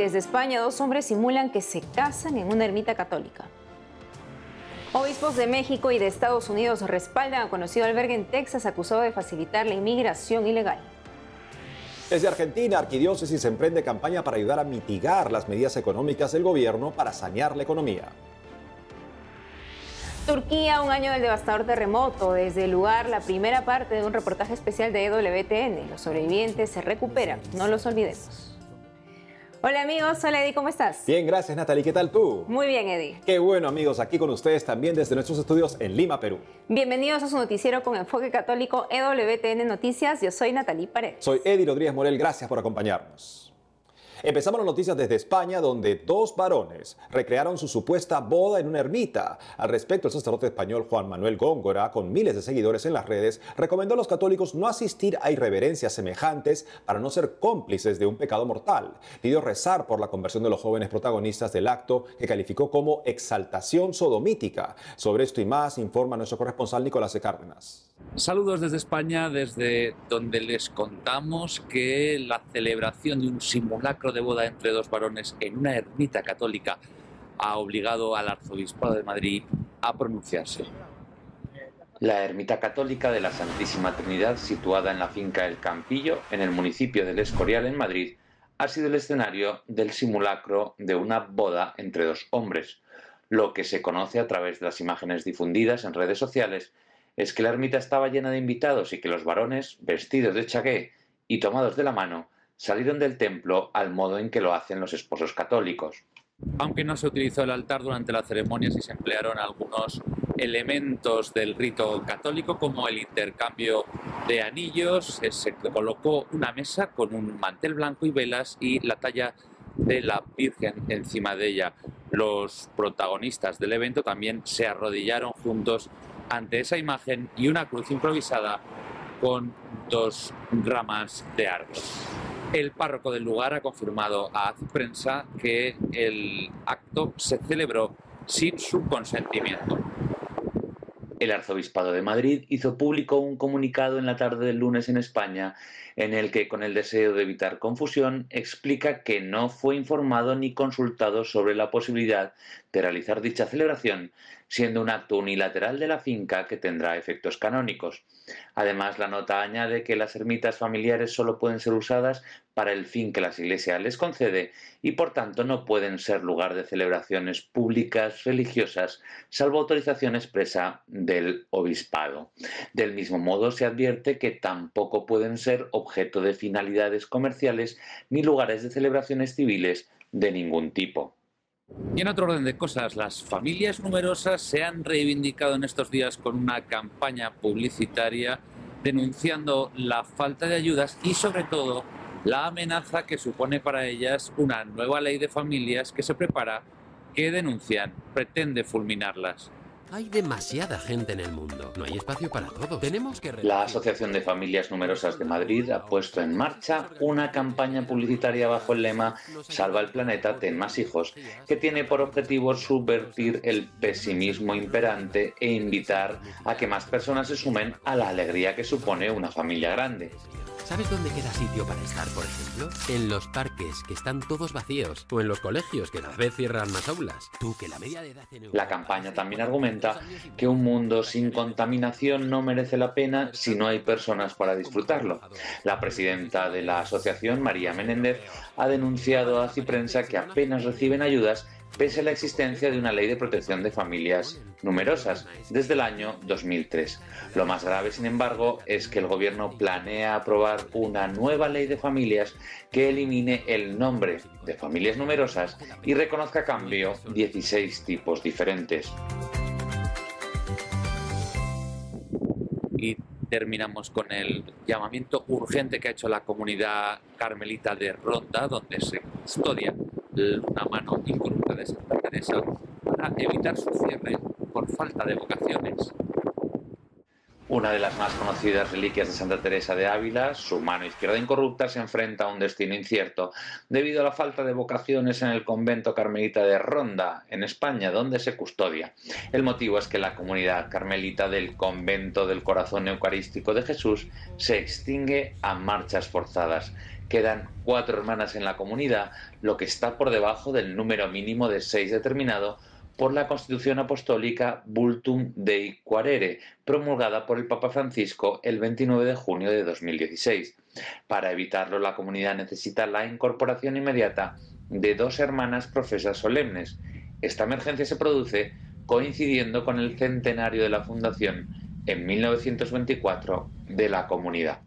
desde España dos hombres simulan que se casan en una ermita católica. Obispos de México y de Estados Unidos respaldan a conocido albergue en Texas acusado de facilitar la inmigración ilegal. Desde Argentina, Arquidiócesis emprende campaña para ayudar a mitigar las medidas económicas del gobierno para sanear la economía. Turquía, un año del devastador terremoto. Desde el lugar, la primera parte de un reportaje especial de EWTN. Los sobrevivientes se recuperan, no los olvidemos. Hola amigos, hola Eddie, ¿cómo estás? Bien, gracias Natalie, ¿qué tal tú? Muy bien Eddie. Qué bueno amigos, aquí con ustedes también desde nuestros estudios en Lima, Perú. Bienvenidos a su noticiero con enfoque católico EWTN Noticias, yo soy Natalie Paredes. Soy Eddie Rodríguez Morel, gracias por acompañarnos. Empezamos las noticias desde España, donde dos varones recrearon su supuesta boda en una ermita. Al respecto, el sacerdote español Juan Manuel Góngora, con miles de seguidores en las redes, recomendó a los católicos no asistir a irreverencias semejantes para no ser cómplices de un pecado mortal. Pidió rezar por la conversión de los jóvenes protagonistas del acto, que calificó como exaltación sodomítica. Sobre esto y más informa nuestro corresponsal Nicolás de Cárdenas. Saludos desde España, desde donde les contamos que la celebración de un simulacro de boda entre dos varones en una ermita católica ha obligado al arzobispado de Madrid a pronunciarse. La ermita católica de la Santísima Trinidad, situada en la finca El Campillo, en el municipio del Escorial, en Madrid, ha sido el escenario del simulacro de una boda entre dos hombres. Lo que se conoce a través de las imágenes difundidas en redes sociales es que la ermita estaba llena de invitados y que los varones, vestidos de chaqué y tomados de la mano, salieron del templo al modo en que lo hacen los esposos católicos. Aunque no se utilizó el altar durante la ceremonia, sí se emplearon algunos elementos del rito católico, como el intercambio de anillos, se colocó una mesa con un mantel blanco y velas y la talla de la Virgen encima de ella. Los protagonistas del evento también se arrodillaron juntos ante esa imagen y una cruz improvisada con dos ramas de árbol. El párroco del lugar ha confirmado a Prensa que el acto se celebró sin su consentimiento. El arzobispado de Madrid hizo público un comunicado en la tarde del lunes en España en el que, con el deseo de evitar confusión, explica que no fue informado ni consultado sobre la posibilidad de realizar dicha celebración, siendo un acto unilateral de la finca que tendrá efectos canónicos. Además, la nota añade que las ermitas familiares solo pueden ser usadas para el fin que las iglesias les concede y por tanto no pueden ser lugar de celebraciones públicas religiosas, salvo autorización expresa del obispado. Del mismo modo, se advierte que tampoco pueden ser objeto de finalidades comerciales ni lugares de celebraciones civiles de ningún tipo. Y en otro orden de cosas, las familias numerosas se han reivindicado en estos días con una campaña publicitaria denunciando la falta de ayudas y sobre todo la amenaza que supone para ellas una nueva ley de familias que se prepara, que denuncian, pretende fulminarlas. Hay demasiada gente en el mundo. No hay espacio para todos. Tenemos que... La Asociación de Familias Numerosas de Madrid ha puesto en marcha una campaña publicitaria bajo el lema Salva el planeta, ten más hijos, que tiene por objetivo subvertir el pesimismo imperante e invitar a que más personas se sumen a la alegría que supone una familia grande. ¿Sabes dónde queda sitio para estar, por ejemplo? En los parques, que están todos vacíos, o en los colegios, que cada vez cierran más aulas. Tú, que la media de edad en La campaña también argumenta que un mundo sin contaminación no merece la pena si no hay personas para disfrutarlo. La presidenta de la asociación, María Menéndez, ha denunciado a Ciprensa que apenas reciben ayudas pese a la existencia de una ley de protección de familias numerosas desde el año 2003. Lo más grave, sin embargo, es que el Gobierno planea aprobar una nueva ley de familias que elimine el nombre de familias numerosas y reconozca a cambio 16 tipos diferentes. Y terminamos con el llamamiento urgente que ha hecho la comunidad carmelita de Ronda, donde se custodia una mano incorrupta de Santa Teresa para evitar su cierre por falta de vocaciones. Una de las más conocidas reliquias de Santa Teresa de Ávila, su mano izquierda incorrupta, se enfrenta a un destino incierto debido a la falta de vocaciones en el convento carmelita de Ronda, en España, donde se custodia. El motivo es que la comunidad carmelita del convento del corazón eucarístico de Jesús se extingue a marchas forzadas Quedan cuatro hermanas en la comunidad, lo que está por debajo del número mínimo de seis determinado por la Constitución Apostólica Bultum Dei Quarere, promulgada por el Papa Francisco el 29 de junio de 2016. Para evitarlo, la comunidad necesita la incorporación inmediata de dos hermanas profesas solemnes. Esta emergencia se produce coincidiendo con el centenario de la fundación en 1924 de la comunidad.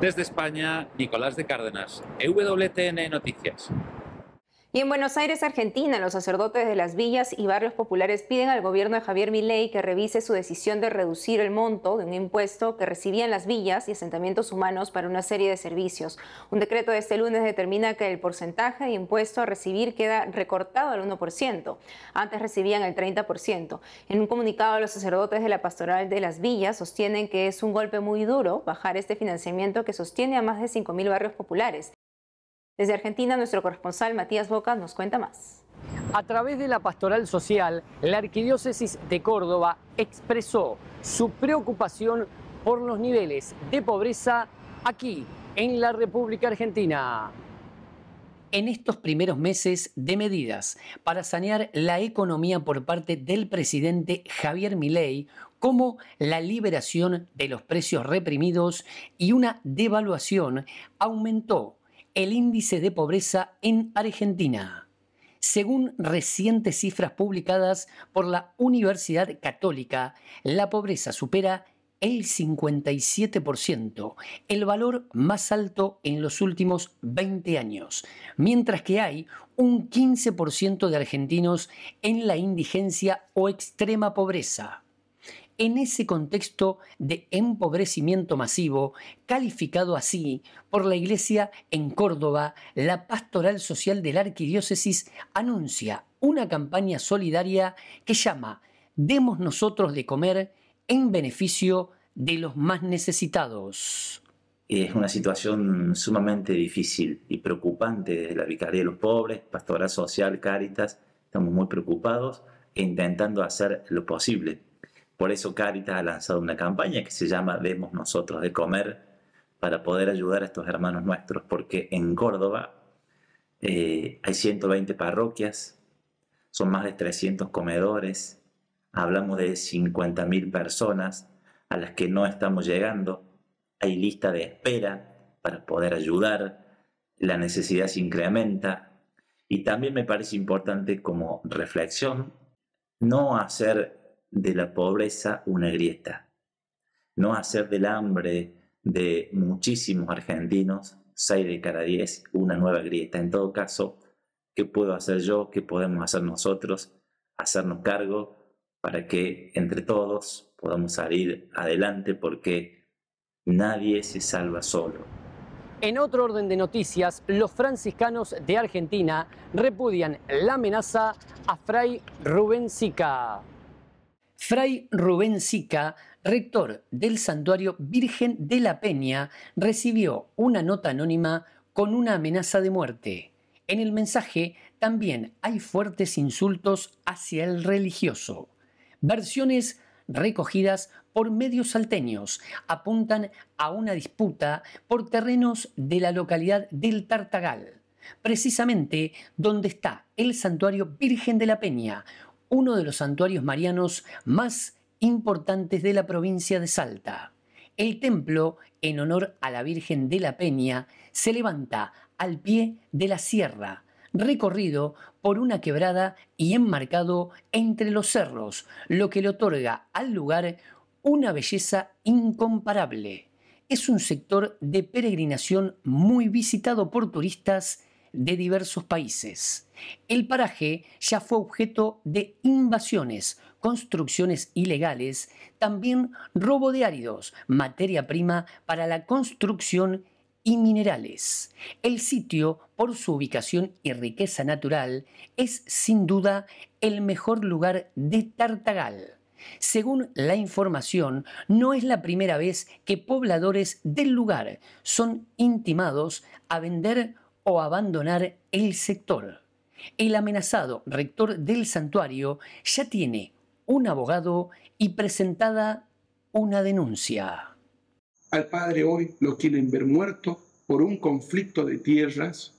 Desde España, Nicolás de Cárdenas, EWTN Noticias. Y en Buenos Aires, Argentina, los sacerdotes de las villas y barrios populares piden al gobierno de Javier Milei que revise su decisión de reducir el monto de un impuesto que recibían las villas y asentamientos humanos para una serie de servicios. Un decreto de este lunes determina que el porcentaje de impuesto a recibir queda recortado al 1%. Antes recibían el 30%. En un comunicado, los sacerdotes de la pastoral de las villas sostienen que es un golpe muy duro bajar este financiamiento que sostiene a más de 5.000 barrios populares. Desde Argentina, nuestro corresponsal Matías Boca nos cuenta más. A través de la pastoral social, la Arquidiócesis de Córdoba expresó su preocupación por los niveles de pobreza aquí, en la República Argentina. En estos primeros meses de medidas para sanear la economía por parte del presidente Javier Milei, como la liberación de los precios reprimidos y una devaluación, aumentó el índice de pobreza en Argentina. Según recientes cifras publicadas por la Universidad Católica, la pobreza supera el 57%, el valor más alto en los últimos 20 años, mientras que hay un 15% de argentinos en la indigencia o extrema pobreza en ese contexto de empobrecimiento masivo, calificado así por la Iglesia en Córdoba, la Pastoral Social de la Arquidiócesis anuncia una campaña solidaria que llama Demos nosotros de comer en beneficio de los más necesitados. Es una situación sumamente difícil y preocupante desde la Vicaría de los Pobres, Pastoral Social, Cáritas. Estamos muy preocupados e intentando hacer lo posible por eso Caritas ha lanzado una campaña que se llama Demos nosotros de comer para poder ayudar a estos hermanos nuestros, porque en Córdoba eh, hay 120 parroquias, son más de 300 comedores, hablamos de 50.000 personas a las que no estamos llegando, hay lista de espera para poder ayudar, la necesidad se incrementa. Y también me parece importante como reflexión no hacer de la pobreza una grieta, no hacer del hambre de muchísimos argentinos, 6 de cada 10, una nueva grieta. En todo caso, ¿qué puedo hacer yo? ¿Qué podemos hacer nosotros? Hacernos cargo para que entre todos podamos salir adelante porque nadie se salva solo. En otro orden de noticias, los franciscanos de Argentina repudian la amenaza a Fray Rubén Sica. Fray Rubén Sica, rector del santuario Virgen de la Peña, recibió una nota anónima con una amenaza de muerte. En el mensaje también hay fuertes insultos hacia el religioso. Versiones recogidas por medios salteños apuntan a una disputa por terrenos de la localidad del Tartagal, precisamente donde está el santuario Virgen de la Peña, uno de los santuarios marianos más importantes de la provincia de Salta. El templo, en honor a la Virgen de la Peña, se levanta al pie de la sierra, recorrido por una quebrada y enmarcado entre los cerros, lo que le otorga al lugar una belleza incomparable. Es un sector de peregrinación muy visitado por turistas de diversos países. El paraje ya fue objeto de invasiones, construcciones ilegales, también robo de áridos, materia prima para la construcción y minerales. El sitio, por su ubicación y riqueza natural, es sin duda el mejor lugar de Tartagal. Según la información, no es la primera vez que pobladores del lugar son intimados a vender o abandonar el sector. El amenazado rector del santuario ya tiene un abogado y presentada una denuncia. Al padre hoy lo quieren ver muerto por un conflicto de tierras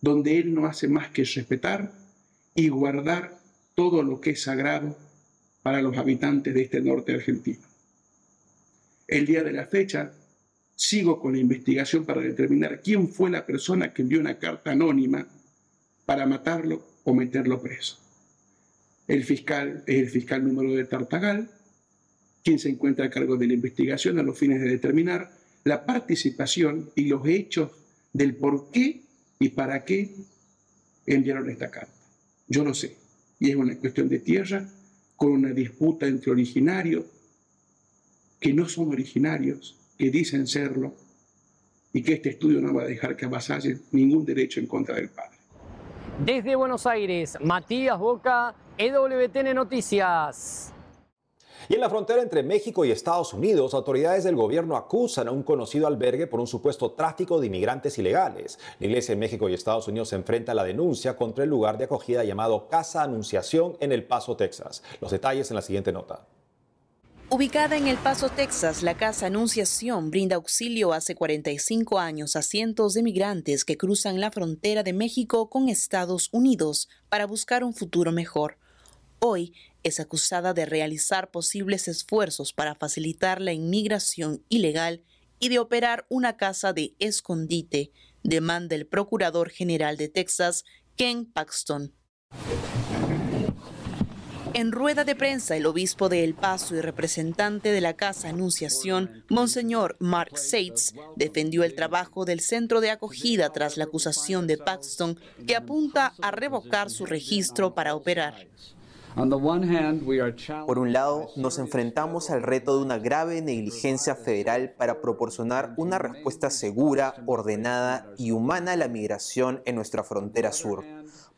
donde él no hace más que respetar y guardar todo lo que es sagrado para los habitantes de este norte argentino. El día de la fecha, sigo con la investigación para determinar quién fue la persona que envió una carta anónima para matarlo o meterlo preso. El fiscal es el fiscal número de Tartagal, quien se encuentra a cargo de la investigación a los fines de determinar la participación y los hechos del por qué y para qué enviaron esta carta. Yo lo sé, y es una cuestión de tierra con una disputa entre originarios que no son originarios, que dicen serlo, y que este estudio no va a dejar que avasalle ningún derecho en contra del padre. Desde Buenos Aires, Matías Boca, EWTN Noticias. Y en la frontera entre México y Estados Unidos, autoridades del gobierno acusan a un conocido albergue por un supuesto tráfico de inmigrantes ilegales. La Iglesia en México y Estados Unidos se enfrenta a la denuncia contra el lugar de acogida llamado Casa Anunciación en El Paso, Texas. Los detalles en la siguiente nota. Ubicada en El Paso, Texas, la Casa Anunciación brinda auxilio hace 45 años a cientos de migrantes que cruzan la frontera de México con Estados Unidos para buscar un futuro mejor. Hoy es acusada de realizar posibles esfuerzos para facilitar la inmigración ilegal y de operar una casa de escondite, demanda el Procurador General de Texas, Ken Paxton. En rueda de prensa, el obispo de El Paso y representante de la Casa Anunciación, Monseñor Mark Seitz, defendió el trabajo del centro de acogida tras la acusación de Paxton, que apunta a revocar su registro para operar. Por un lado, nos enfrentamos al reto de una grave negligencia federal para proporcionar una respuesta segura, ordenada y humana a la migración en nuestra frontera sur.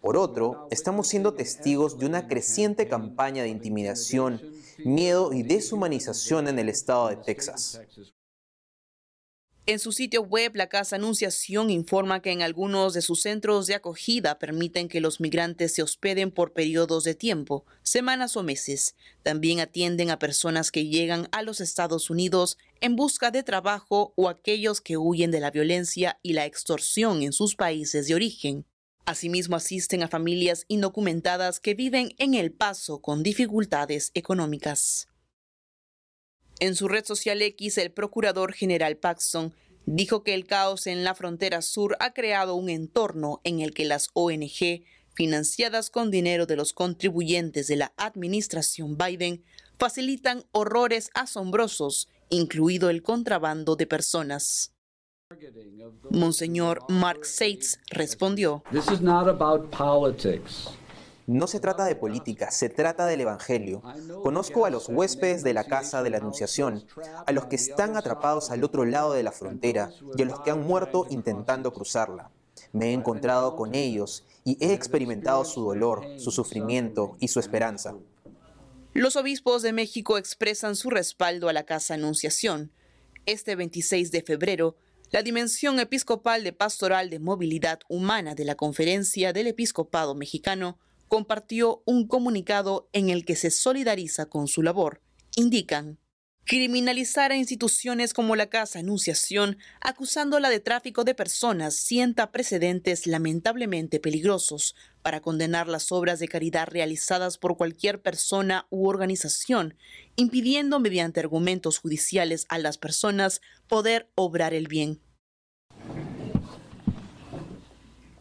Por otro, estamos siendo testigos de una creciente campaña de intimidación, miedo y deshumanización en el estado de Texas. En su sitio web, la Casa Anunciación informa que en algunos de sus centros de acogida permiten que los migrantes se hospeden por periodos de tiempo, semanas o meses. También atienden a personas que llegan a los Estados Unidos en busca de trabajo o aquellos que huyen de la violencia y la extorsión en sus países de origen. Asimismo, asisten a familias indocumentadas que viven en El Paso con dificultades económicas. En su red social X, el procurador general Paxton dijo que el caos en la frontera sur ha creado un entorno en el que las ONG, financiadas con dinero de los contribuyentes de la administración Biden, facilitan horrores asombrosos, incluido el contrabando de personas. Monseñor Mark Seitz respondió. No se trata de política, se trata del Evangelio. Conozco a los huéspedes de la casa de la Anunciación, a los que están atrapados al otro lado de la frontera y a los que han muerto intentando cruzarla. Me he encontrado con ellos y he experimentado su dolor, su sufrimiento y su esperanza. Los obispos de México expresan su respaldo a la Casa Anunciación. Este 26 de febrero, la Dimensión Episcopal de Pastoral de Movilidad Humana de la Conferencia del Episcopado Mexicano compartió un comunicado en el que se solidariza con su labor. Indican Criminalizar a instituciones como la Casa Anunciación, acusándola de tráfico de personas, sienta precedentes lamentablemente peligrosos para condenar las obras de caridad realizadas por cualquier persona u organización, impidiendo mediante argumentos judiciales a las personas poder obrar el bien.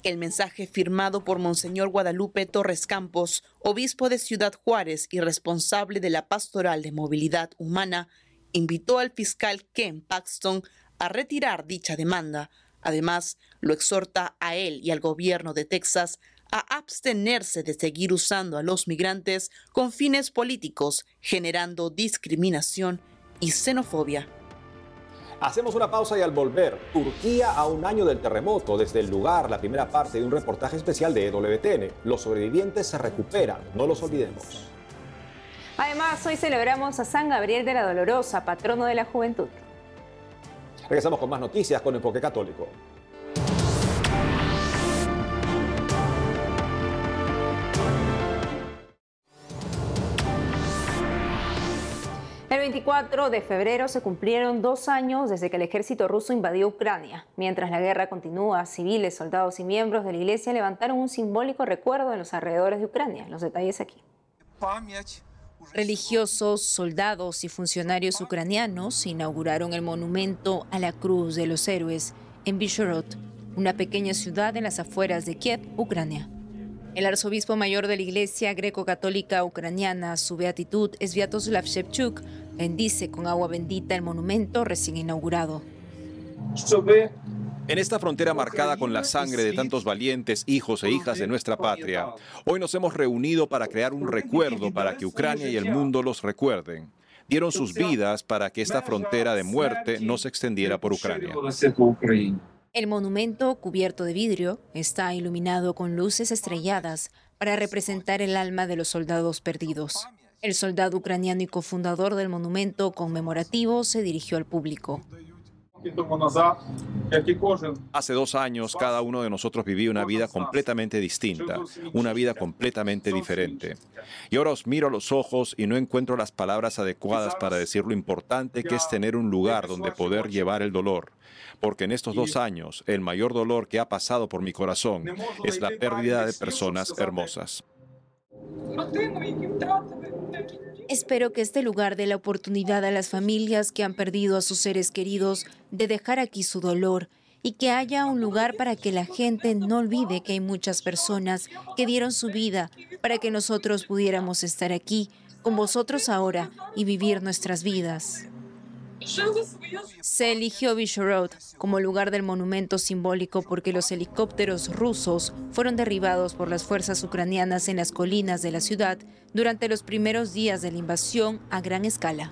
El mensaje firmado por Monseñor Guadalupe Torres Campos, obispo de Ciudad Juárez y responsable de la Pastoral de Movilidad Humana, invitó al fiscal Ken Paxton a retirar dicha demanda. Además, lo exhorta a él y al gobierno de Texas a abstenerse de seguir usando a los migrantes con fines políticos, generando discriminación y xenofobia. Hacemos una pausa y al volver, Turquía a un año del terremoto. Desde el lugar, la primera parte de un reportaje especial de EWTN. Los sobrevivientes se recuperan, no los olvidemos. Además, hoy celebramos a San Gabriel de la Dolorosa, patrono de la juventud. Regresamos con más noticias con Enfoque Católico. El 24 de febrero se cumplieron dos años desde que el ejército ruso invadió Ucrania. Mientras la guerra continúa, civiles, soldados y miembros de la iglesia levantaron un simbólico recuerdo en los alrededores de Ucrania. Los detalles aquí. Religiosos, soldados y funcionarios ucranianos inauguraron el monumento a la Cruz de los Héroes en Bishorod, una pequeña ciudad en las afueras de Kiev, Ucrania. El arzobispo mayor de la Iglesia greco-católica ucraniana, su beatitud, Sviatoslav Shevchuk, bendice con agua bendita el monumento recién inaugurado. En esta frontera marcada con la sangre de tantos valientes hijos e hijas de nuestra patria, hoy nos hemos reunido para crear un recuerdo para que Ucrania y el mundo los recuerden. Dieron sus vidas para que esta frontera de muerte no se extendiera por Ucrania. El monumento, cubierto de vidrio, está iluminado con luces estrelladas para representar el alma de los soldados perdidos. El soldado ucraniano y cofundador del monumento conmemorativo se dirigió al público. Hace dos años cada uno de nosotros vivía una vida completamente distinta, una vida completamente diferente. Y ahora os miro a los ojos y no encuentro las palabras adecuadas para decir lo importante que es tener un lugar donde poder llevar el dolor. Porque en estos dos años el mayor dolor que ha pasado por mi corazón es la pérdida de personas hermosas. Espero que este lugar dé la oportunidad a las familias que han perdido a sus seres queridos de dejar aquí su dolor y que haya un lugar para que la gente no olvide que hay muchas personas que dieron su vida para que nosotros pudiéramos estar aquí con vosotros ahora y vivir nuestras vidas. Se eligió Road como lugar del monumento simbólico porque los helicópteros rusos fueron derribados por las fuerzas ucranianas en las colinas de la ciudad durante los primeros días de la invasión a gran escala.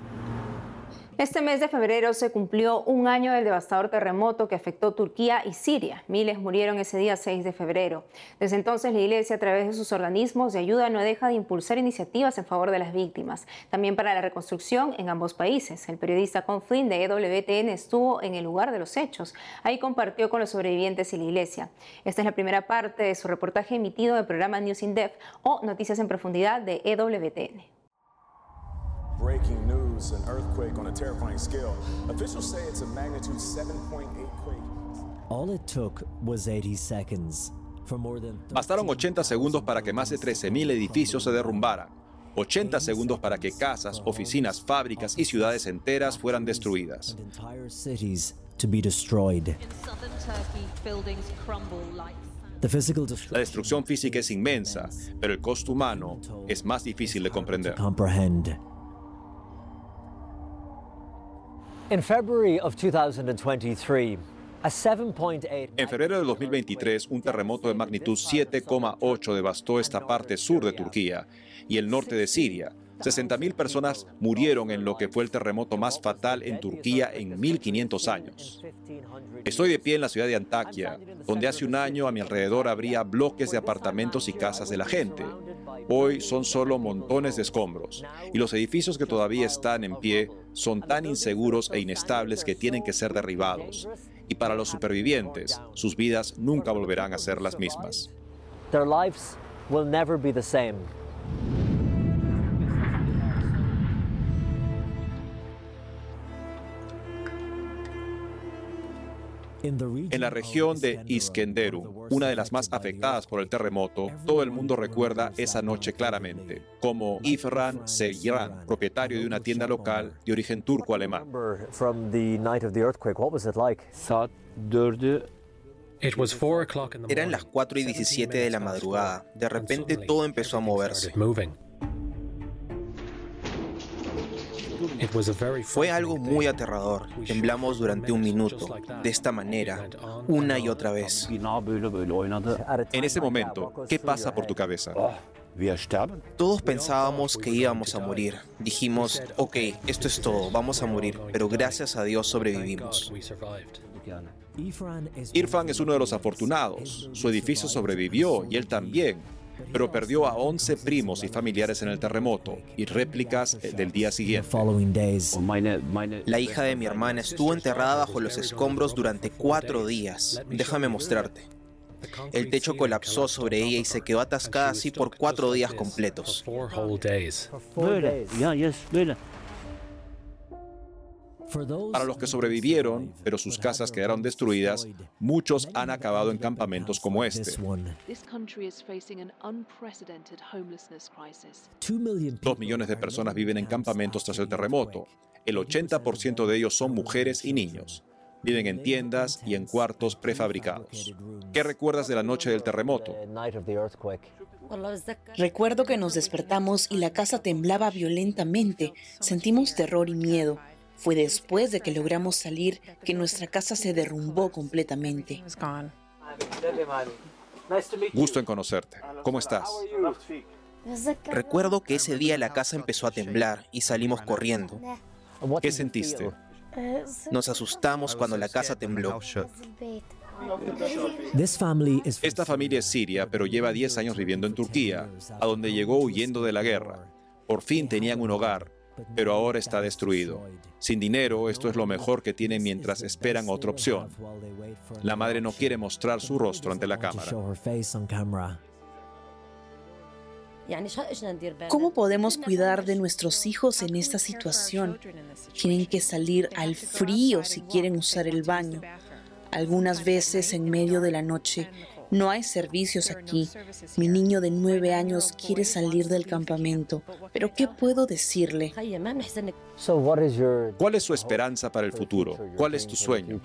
Este mes de febrero se cumplió un año del devastador terremoto que afectó Turquía y Siria. Miles murieron ese día 6 de febrero. Desde entonces la Iglesia a través de sus organismos de ayuda no deja de impulsar iniciativas en favor de las víctimas, también para la reconstrucción en ambos países. El periodista Con Flynn de EWTN estuvo en el lugar de los hechos. Ahí compartió con los sobrevivientes y la Iglesia. Esta es la primera parte de su reportaje emitido del programa News in Depth o Noticias en Profundidad de EWTN. Breaking news, an earthquake on a terrifying scale. Officials say it's a magnitude 7.8 quake. All it took was 80 seconds. Bastaron 80 segundos para que más de 13.000 edificios se derrumbaran. 80 segundos para que casas, oficinas, fábricas y ciudades enteras fueran destruidas. La destrucción física es inmensa, pero el costo humano es más difícil de comprender. En febrero de 2023, un terremoto de magnitud 7,8 devastó esta parte sur de Turquía y el norte de Siria. 60.000 personas murieron en lo que fue el terremoto más fatal en Turquía en 1500 años. Estoy de pie en la ciudad de Antakya, donde hace un año a mi alrededor habría bloques de apartamentos y casas de la gente. Hoy son solo montones de escombros y los edificios que todavía están en pie son tan inseguros e inestables que tienen que ser derribados. Y para los supervivientes, sus vidas nunca volverán a ser las mismas. En la región de Iskenderu, una de las más afectadas por el terremoto, todo el mundo recuerda esa noche claramente, como Ifran Seyran, propietario de una tienda local de origen turco-alemán. Eran las 4 y 17 de la madrugada. De repente todo empezó a moverse. Fue algo muy aterrador. Temblamos durante un minuto, de esta manera, una y otra vez. En ese momento, ¿qué pasa por tu cabeza? Todos pensábamos que íbamos a morir. Dijimos, ok, esto es todo, vamos a morir, pero gracias a Dios sobrevivimos. Irfan es uno de los afortunados. Su edificio sobrevivió y él también pero perdió a 11 primos y familiares en el terremoto y réplicas del día siguiente. La hija de mi hermana estuvo enterrada bajo los escombros durante cuatro días. Déjame mostrarte. El techo colapsó sobre ella y se quedó atascada así por cuatro días completos. Para los que sobrevivieron, pero sus casas quedaron destruidas, muchos han acabado en campamentos como este. Dos millones de personas viven en campamentos tras el terremoto. El 80% de ellos son mujeres y niños. Viven en tiendas y en cuartos prefabricados. ¿Qué recuerdas de la noche del terremoto? Recuerdo que nos despertamos y la casa temblaba violentamente. Sentimos terror y miedo. Fue después de que logramos salir que nuestra casa se derrumbó completamente. Gusto en conocerte. ¿Cómo estás? Recuerdo que ese día la casa empezó a temblar y salimos corriendo. ¿Qué sentiste? Nos asustamos cuando la casa tembló. Esta familia es siria, pero lleva 10 años viviendo en Turquía, a donde llegó huyendo de la guerra. Por fin tenían un hogar, pero ahora está destruido. Sin dinero, esto es lo mejor que tienen mientras esperan otra opción. La madre no quiere mostrar su rostro ante la cámara. ¿Cómo podemos cuidar de nuestros hijos en esta situación? Tienen que salir al frío si quieren usar el baño. Algunas veces en medio de la noche no hay servicios aquí. Mi niño de nueve años quiere salir del campamento, pero ¿qué puedo decirle? ¿Cuál es su esperanza para el futuro? ¿Cuál es tu sueño?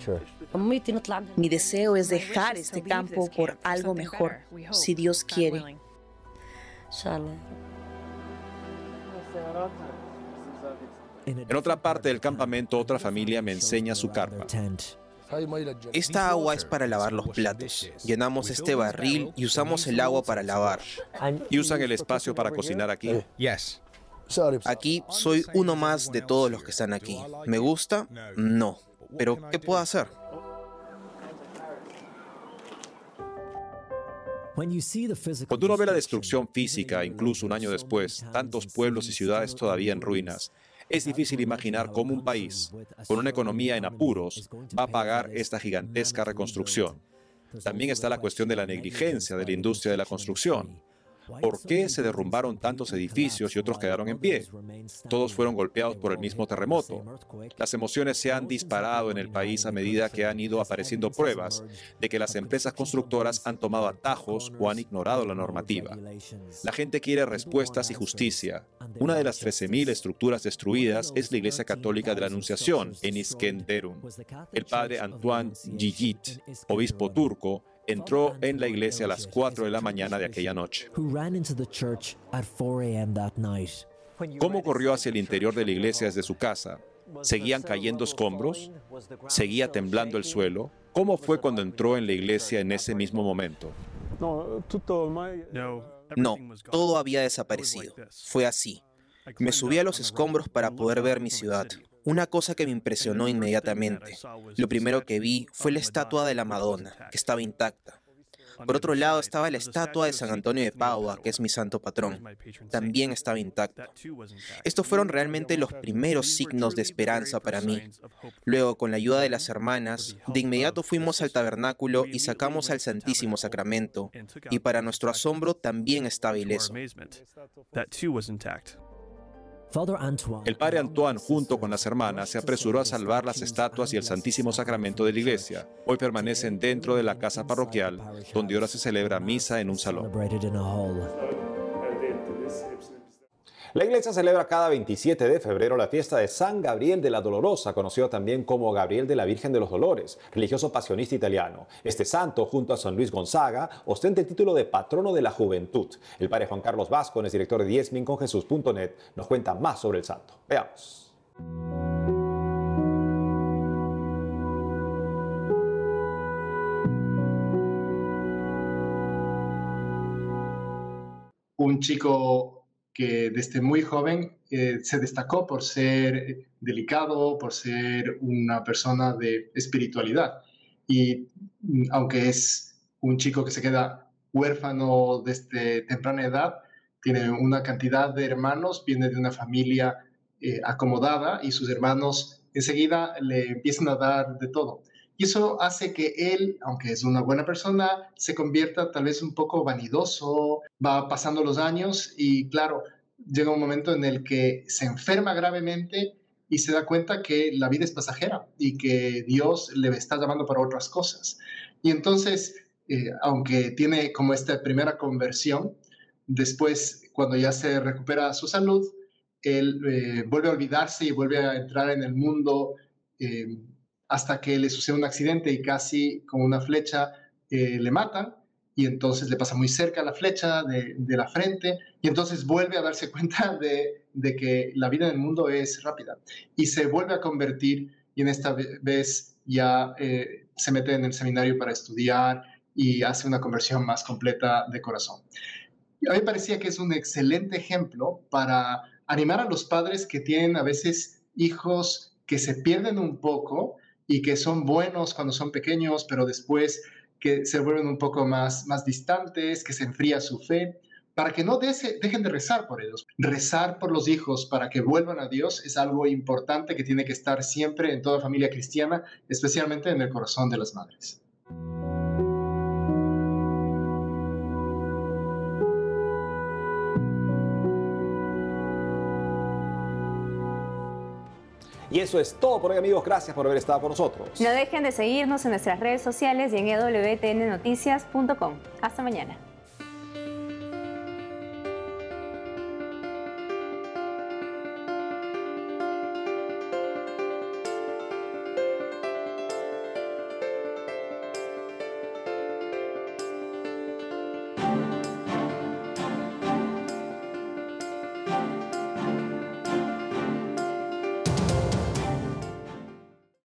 Mi deseo es dejar este campo por algo mejor, si Dios quiere. En otra parte del campamento, otra familia me enseña su carpa. Esta agua es para lavar los platos. Llenamos este barril y usamos el agua para lavar. ¿Y usan el espacio para cocinar aquí? Aquí soy uno más de todos los que están aquí. ¿Me gusta? No. Pero ¿qué puedo hacer? Cuando uno ve la destrucción física, incluso un año después, tantos pueblos y ciudades todavía en ruinas, es difícil imaginar cómo un país, con una economía en apuros, va a pagar esta gigantesca reconstrucción. También está la cuestión de la negligencia de la industria de la construcción. ¿Por qué se derrumbaron tantos edificios y otros quedaron en pie? Todos fueron golpeados por el mismo terremoto. Las emociones se han disparado en el país a medida que han ido apareciendo pruebas de que las empresas constructoras han tomado atajos o han ignorado la normativa. La gente quiere respuestas y justicia. Una de las 13.000 estructuras destruidas es la Iglesia Católica de la Anunciación en Iskenderun. El padre Antoine Gigit, obispo turco, entró en la iglesia a las 4 de la mañana de aquella noche. ¿Cómo corrió hacia el interior de la iglesia desde su casa? ¿Seguían cayendo escombros? ¿Seguía temblando el suelo? ¿Cómo fue cuando entró en la iglesia en ese mismo momento? No, todo había desaparecido. Fue así. Me subí a los escombros para poder ver mi ciudad. Una cosa que me impresionó inmediatamente. Lo primero que vi fue la estatua de la Madonna, que estaba intacta. Por otro lado estaba la estatua de San Antonio de Padua, que es mi santo patrón. También estaba intacta. Estos fueron realmente los primeros signos de esperanza para mí. Luego, con la ayuda de las hermanas, de inmediato fuimos al tabernáculo y sacamos al Santísimo Sacramento, y para nuestro asombro también estaba ileso. El padre Antoine, junto con las hermanas, se apresuró a salvar las estatuas y el Santísimo Sacramento de la iglesia. Hoy permanecen dentro de la casa parroquial, donde ahora se celebra misa en un salón. La iglesia celebra cada 27 de febrero la fiesta de San Gabriel de la Dolorosa, conocido también como Gabriel de la Virgen de los Dolores, religioso pasionista italiano. Este santo, junto a San Luis Gonzaga, ostenta el título de patrono de la juventud. El padre Juan Carlos Vázquez, director de diezminconjesús.net, nos cuenta más sobre el santo. Veamos. Un chico que desde muy joven eh, se destacó por ser delicado, por ser una persona de espiritualidad. Y mm, aunque es un chico que se queda huérfano desde temprana edad, tiene una cantidad de hermanos, viene de una familia eh, acomodada y sus hermanos enseguida le empiezan a dar de todo. Y eso hace que él, aunque es una buena persona, se convierta tal vez un poco vanidoso, va pasando los años y claro, llega un momento en el que se enferma gravemente y se da cuenta que la vida es pasajera y que Dios le está llamando para otras cosas. Y entonces, eh, aunque tiene como esta primera conversión, después, cuando ya se recupera su salud, él eh, vuelve a olvidarse y vuelve a entrar en el mundo eh, hasta que le sucede un accidente y casi con una flecha le matan y entonces le pasa muy cerca la flecha de, la frente y entonces vuelve a darse cuenta de, que la vida en el mundo es rápida y se vuelve a convertir y en esta vez ya eh, se mete en el seminario para estudiar y hace una conversión más completa de corazón. a mí parecía que es un excelente ejemplo para animar a los padres que tienen a veces hijos que se pierden un poco y que son buenos cuando son pequeños, pero después que se vuelven un poco más, más distantes, que se enfría su fe, para que no dejen de rezar por ellos. Rezar por los hijos para que vuelvan a Dios es algo importante que tiene que estar siempre en toda familia cristiana, especialmente en el corazón de las madres. Y eso es todo por hoy amigos, gracias por haber estado con nosotros. No dejen de seguirnos en nuestras redes sociales y en ewtnnoticias.com. Hasta mañana.